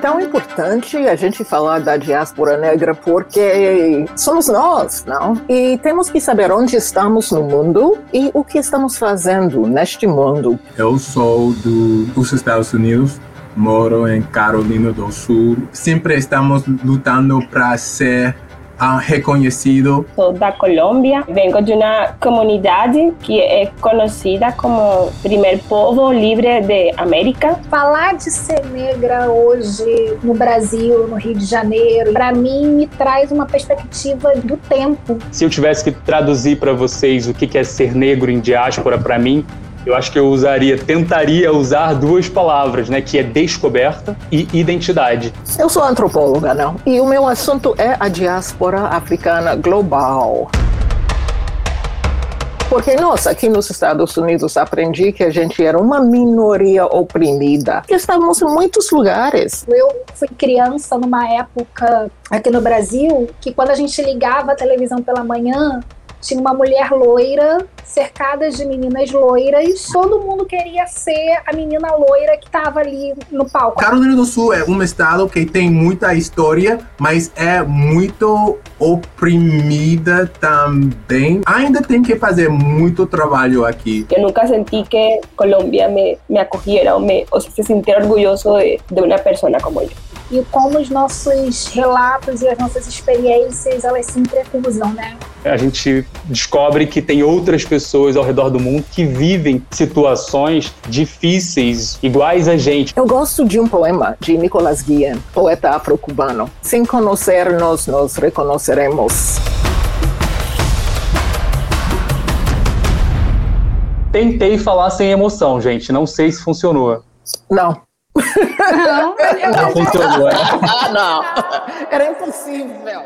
tão importante a gente falar da diáspora negra porque somos nós, não? E temos que saber onde estamos no mundo e o que estamos fazendo neste mundo. Eu sou do, dos Estados Unidos, moro em Carolina do Sul. Sempre estamos lutando para ser reconhecido. Sou da Colômbia, venho de uma comunidade que é conhecida como primeiro povo livre de América. Falar de ser negra hoje no Brasil, no Rio de Janeiro, para mim me traz uma perspectiva do tempo. Se eu tivesse que traduzir para vocês o que é ser negro em diáspora para mim, eu acho que eu usaria, tentaria usar duas palavras, né? Que é descoberta e identidade. Eu sou antropóloga, não? E o meu assunto é a diáspora africana global. Porque, nossa, aqui nos Estados Unidos aprendi que a gente era uma minoria oprimida, que estávamos em muitos lugares. Eu fui criança numa época aqui no Brasil que quando a gente ligava a televisão pela manhã, tinha uma mulher loira cercada de meninas loiras. Todo mundo queria ser a menina loira que estava ali no palco. Carolina do Sul é um estado que tem muita história, mas é muito oprimida também. Ainda tem que fazer muito trabalho aqui. Eu nunca senti que Colômbia me, me acolhera ou, me, ou se sentir orgulhoso de, de uma pessoa como eu e como os nossos relatos e as nossas experiências elas se entrecruzam, né? A gente descobre que tem outras pessoas ao redor do mundo que vivem situações difíceis iguais a gente. Eu gosto de um poema de Nicolas Guillen, poeta afro-cubano. Sem conhecer-nos, nos reconheceremos. Tentei falar sem emoção, gente. Não sei se funcionou. Não. Não, não funcionou. ah, não. Era impossível.